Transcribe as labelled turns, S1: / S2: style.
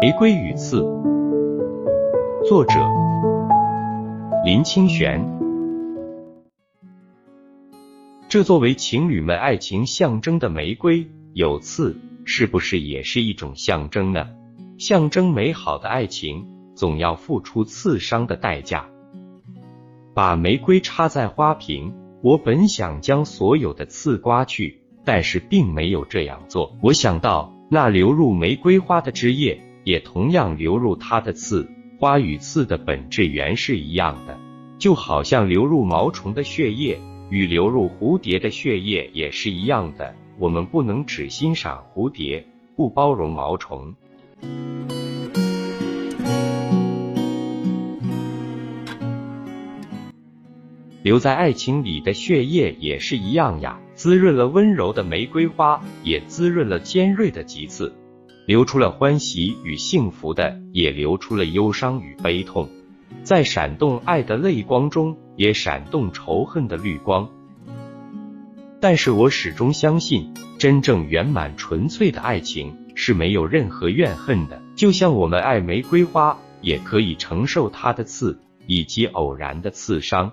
S1: 玫瑰与刺，作者林清玄。这作为情侣们爱情象征的玫瑰，有刺，是不是也是一种象征呢？象征美好的爱情，总要付出刺伤的代价。把玫瑰插在花瓶，我本想将所有的刺刮去，但是并没有这样做。我想到，那流入玫瑰花的汁液。也同样流入它的刺，花与刺的本质原是一样的，就好像流入毛虫的血液与流入蝴蝶的血液也是一样的。我们不能只欣赏蝴蝶，不包容毛虫。留在爱情里的血液也是一样呀，滋润了温柔的玫瑰花，也滋润了尖锐的棘刺。流出了欢喜与幸福的，也流出了忧伤与悲痛，在闪动爱的泪光中，也闪动仇恨的绿光。但是我始终相信，真正圆满纯粹的爱情是没有任何怨恨的。就像我们爱玫瑰花，也可以承受它的刺以及偶然的刺伤。